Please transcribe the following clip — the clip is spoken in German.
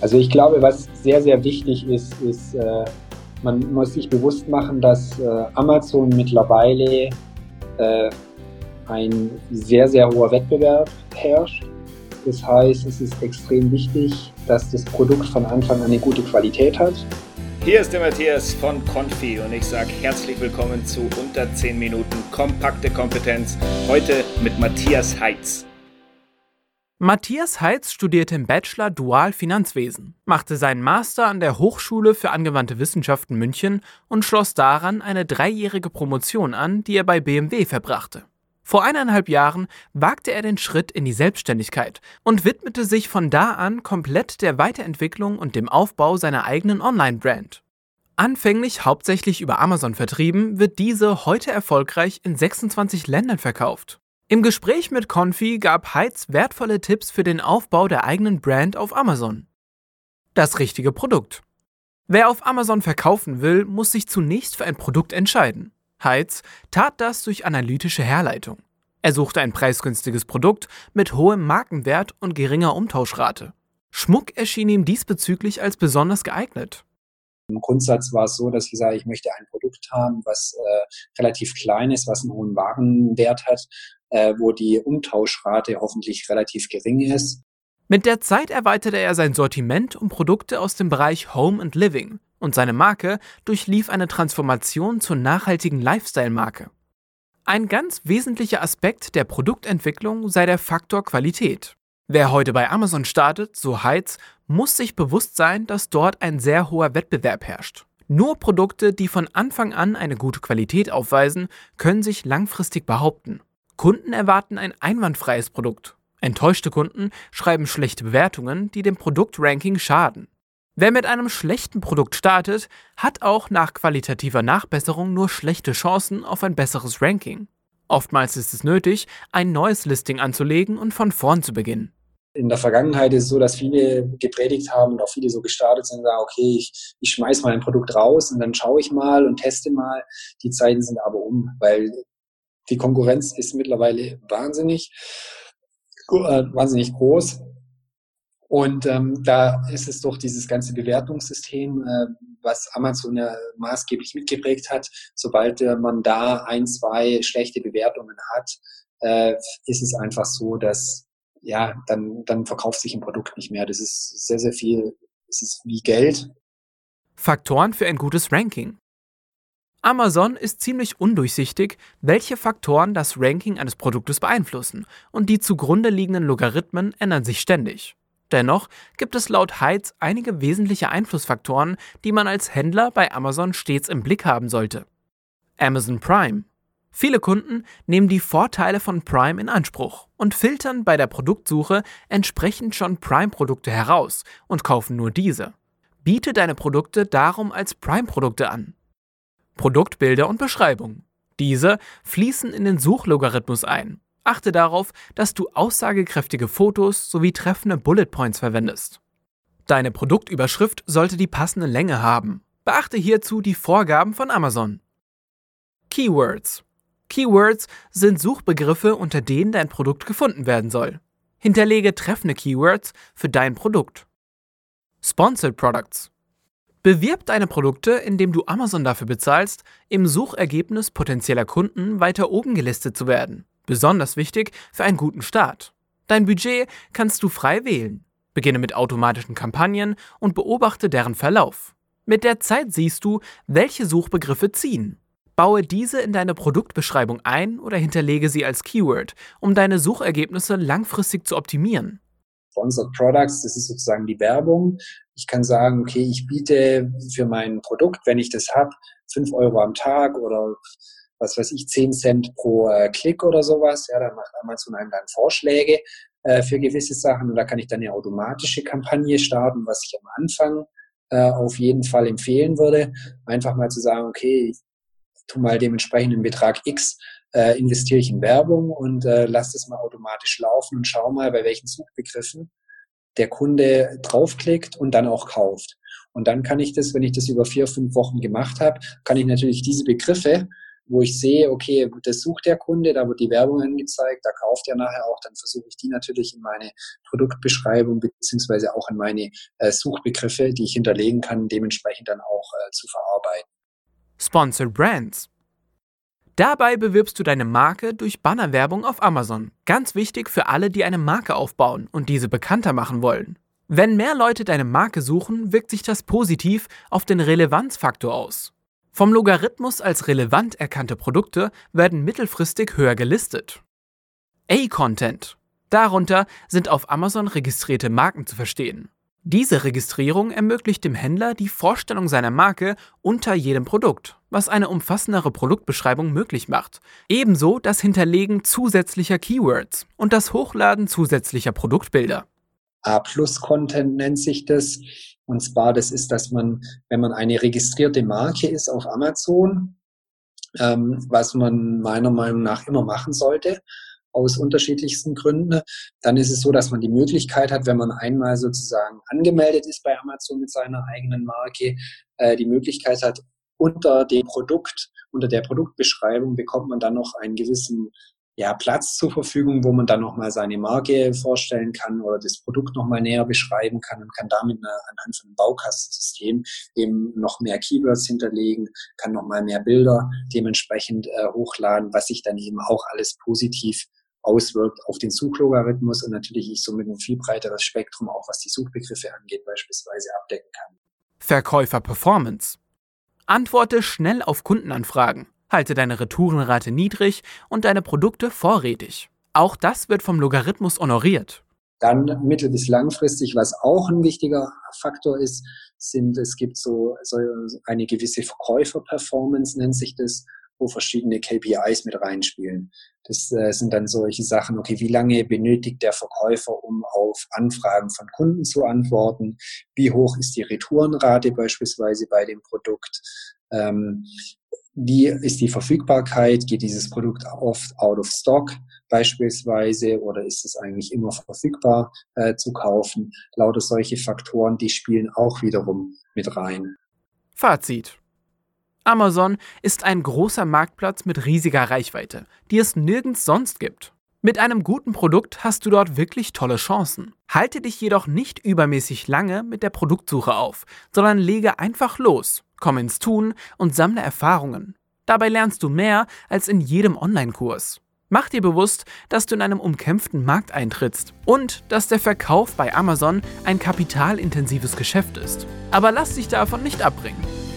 Also ich glaube, was sehr, sehr wichtig ist, ist, äh, man muss sich bewusst machen, dass äh, Amazon mittlerweile äh, ein sehr, sehr hoher Wettbewerb herrscht. Das heißt, es ist extrem wichtig, dass das Produkt von Anfang an eine gute Qualität hat. Hier ist der Matthias von Confi und ich sage herzlich willkommen zu unter 10 Minuten kompakte Kompetenz. Heute mit Matthias Heitz. Matthias Heitz studierte im Bachelor Dual Finanzwesen, machte seinen Master an der Hochschule für angewandte Wissenschaften München und schloss daran eine dreijährige Promotion an, die er bei BMW verbrachte. Vor eineinhalb Jahren wagte er den Schritt in die Selbstständigkeit und widmete sich von da an komplett der Weiterentwicklung und dem Aufbau seiner eigenen Online-Brand. Anfänglich hauptsächlich über Amazon vertrieben, wird diese heute erfolgreich in 26 Ländern verkauft. Im Gespräch mit Confi gab Heitz wertvolle Tipps für den Aufbau der eigenen Brand auf Amazon. Das richtige Produkt. Wer auf Amazon verkaufen will, muss sich zunächst für ein Produkt entscheiden. Heitz tat das durch analytische Herleitung. Er suchte ein preisgünstiges Produkt mit hohem Markenwert und geringer Umtauschrate. Schmuck erschien ihm diesbezüglich als besonders geeignet. Im Grundsatz war es so, dass ich sage, ich möchte ein Produkt haben, was äh, relativ klein ist, was einen hohen Warenwert hat, äh, wo die Umtauschrate hoffentlich relativ gering ist. Mit der Zeit erweiterte er sein Sortiment um Produkte aus dem Bereich Home and Living und seine Marke durchlief eine Transformation zur nachhaltigen Lifestyle-Marke. Ein ganz wesentlicher Aspekt der Produktentwicklung sei der Faktor Qualität. Wer heute bei Amazon startet, so Heitz, muss sich bewusst sein, dass dort ein sehr hoher Wettbewerb herrscht. Nur Produkte, die von Anfang an eine gute Qualität aufweisen, können sich langfristig behaupten. Kunden erwarten ein einwandfreies Produkt. Enttäuschte Kunden schreiben schlechte Bewertungen, die dem Produktranking schaden. Wer mit einem schlechten Produkt startet, hat auch nach qualitativer Nachbesserung nur schlechte Chancen auf ein besseres Ranking. Oftmals ist es nötig, ein neues Listing anzulegen und von vorn zu beginnen. In der Vergangenheit ist es so, dass viele gepredigt haben und auch viele so gestartet sind und sagen, okay, ich, ich schmeiß mal ein Produkt raus und dann schaue ich mal und teste mal. Die Zeiten sind aber um, weil die Konkurrenz ist mittlerweile wahnsinnig, äh, wahnsinnig groß. Und ähm, da ist es doch dieses ganze Bewertungssystem, äh, was Amazon ja maßgeblich mitgeprägt hat. Sobald äh, man da ein, zwei schlechte Bewertungen hat, äh, ist es einfach so, dass ja, dann, dann verkauft sich ein Produkt nicht mehr. Das ist sehr, sehr viel, es ist wie Geld. Faktoren für ein gutes Ranking. Amazon ist ziemlich undurchsichtig, welche Faktoren das Ranking eines Produktes beeinflussen, und die zugrunde liegenden Logarithmen ändern sich ständig. Dennoch gibt es laut Heitz einige wesentliche Einflussfaktoren, die man als Händler bei Amazon stets im Blick haben sollte. Amazon Prime. Viele Kunden nehmen die Vorteile von Prime in Anspruch und filtern bei der Produktsuche entsprechend schon Prime-Produkte heraus und kaufen nur diese. Biete deine Produkte darum als Prime-Produkte an. Produktbilder und Beschreibung. Diese fließen in den Suchlogarithmus ein. Achte darauf, dass du aussagekräftige Fotos sowie treffende Bullet Points verwendest. Deine Produktüberschrift sollte die passende Länge haben. Beachte hierzu die Vorgaben von Amazon. Keywords. Keywords sind Suchbegriffe, unter denen dein Produkt gefunden werden soll. Hinterlege treffende Keywords für dein Produkt. Sponsored Products. Bewirb deine Produkte, indem du Amazon dafür bezahlst, im Suchergebnis potenzieller Kunden weiter oben gelistet zu werden. Besonders wichtig für einen guten Start. Dein Budget kannst du frei wählen. Beginne mit automatischen Kampagnen und beobachte deren Verlauf. Mit der Zeit siehst du, welche Suchbegriffe ziehen. Baue diese in deine Produktbeschreibung ein oder hinterlege sie als Keyword, um deine Suchergebnisse langfristig zu optimieren. Sponsored Products, das ist sozusagen die Werbung. Ich kann sagen, okay, ich biete für mein Produkt, wenn ich das habe, fünf Euro am Tag oder was weiß ich, zehn Cent pro äh, Klick oder sowas. Ja, da macht Amazon einem dann Vorschläge äh, für gewisse Sachen und da kann ich dann eine automatische Kampagne starten, was ich am Anfang äh, auf jeden Fall empfehlen würde. Einfach mal zu sagen, okay, ich tu mal dementsprechenden Betrag X äh, investiere ich in Werbung und äh, lasse das mal automatisch laufen und schau mal, bei welchen Suchbegriffen der Kunde draufklickt und dann auch kauft. Und dann kann ich das, wenn ich das über vier, fünf Wochen gemacht habe, kann ich natürlich diese Begriffe wo ich sehe, okay, das sucht der Kunde, da wird die Werbung angezeigt, da kauft er nachher auch, dann versuche ich die natürlich in meine Produktbeschreibung beziehungsweise auch in meine äh, Suchbegriffe, die ich hinterlegen kann, dementsprechend dann auch äh, zu verarbeiten. Sponsored Brands. Dabei bewirbst du deine Marke durch Bannerwerbung auf Amazon. Ganz wichtig für alle, die eine Marke aufbauen und diese bekannter machen wollen. Wenn mehr Leute deine Marke suchen, wirkt sich das positiv auf den Relevanzfaktor aus. Vom Logarithmus als relevant erkannte Produkte werden mittelfristig höher gelistet. A-Content. Darunter sind auf Amazon registrierte Marken zu verstehen. Diese Registrierung ermöglicht dem Händler die Vorstellung seiner Marke unter jedem Produkt, was eine umfassendere Produktbeschreibung möglich macht. Ebenso das Hinterlegen zusätzlicher Keywords und das Hochladen zusätzlicher Produktbilder. A-Plus-Content nennt sich das. Und zwar, das ist, dass man, wenn man eine registrierte Marke ist auf Amazon, ähm, was man meiner Meinung nach immer machen sollte, aus unterschiedlichsten Gründen, dann ist es so, dass man die Möglichkeit hat, wenn man einmal sozusagen angemeldet ist bei Amazon mit seiner eigenen Marke, äh, die Möglichkeit hat, unter dem Produkt, unter der Produktbeschreibung bekommt man dann noch einen gewissen ja, Platz zur Verfügung, wo man dann nochmal seine Marke vorstellen kann oder das Produkt nochmal näher beschreiben kann und kann damit anhand von einem Baukastensystem eben noch mehr Keywords hinterlegen, kann nochmal mehr Bilder dementsprechend äh, hochladen, was sich dann eben auch alles positiv auswirkt auf den Suchlogarithmus und natürlich ich somit ein viel breiteres Spektrum, auch was die Suchbegriffe angeht, beispielsweise abdecken kann. Verkäufer Performance. Antworte schnell auf Kundenanfragen. Halte deine Retourenrate niedrig und deine Produkte vorrätig. Auch das wird vom Logarithmus honoriert. Dann mittel- bis langfristig, was auch ein wichtiger Faktor ist, sind, es gibt so, so eine gewisse Verkäufer-Performance, nennt sich das, wo verschiedene KPIs mit reinspielen. Das äh, sind dann solche Sachen, okay, wie lange benötigt der Verkäufer, um auf Anfragen von Kunden zu antworten? Wie hoch ist die Retourenrate beispielsweise bei dem Produkt? Ähm, wie ist die Verfügbarkeit? Geht dieses Produkt oft out of stock beispielsweise oder ist es eigentlich immer verfügbar äh, zu kaufen? Lauter solche Faktoren, die spielen auch wiederum mit rein. Fazit. Amazon ist ein großer Marktplatz mit riesiger Reichweite, die es nirgends sonst gibt. Mit einem guten Produkt hast du dort wirklich tolle Chancen. Halte dich jedoch nicht übermäßig lange mit der Produktsuche auf, sondern lege einfach los, komm ins Tun und sammle Erfahrungen. Dabei lernst du mehr als in jedem Online-Kurs. Mach dir bewusst, dass du in einem umkämpften Markt eintrittst und dass der Verkauf bei Amazon ein kapitalintensives Geschäft ist. Aber lass dich davon nicht abbringen.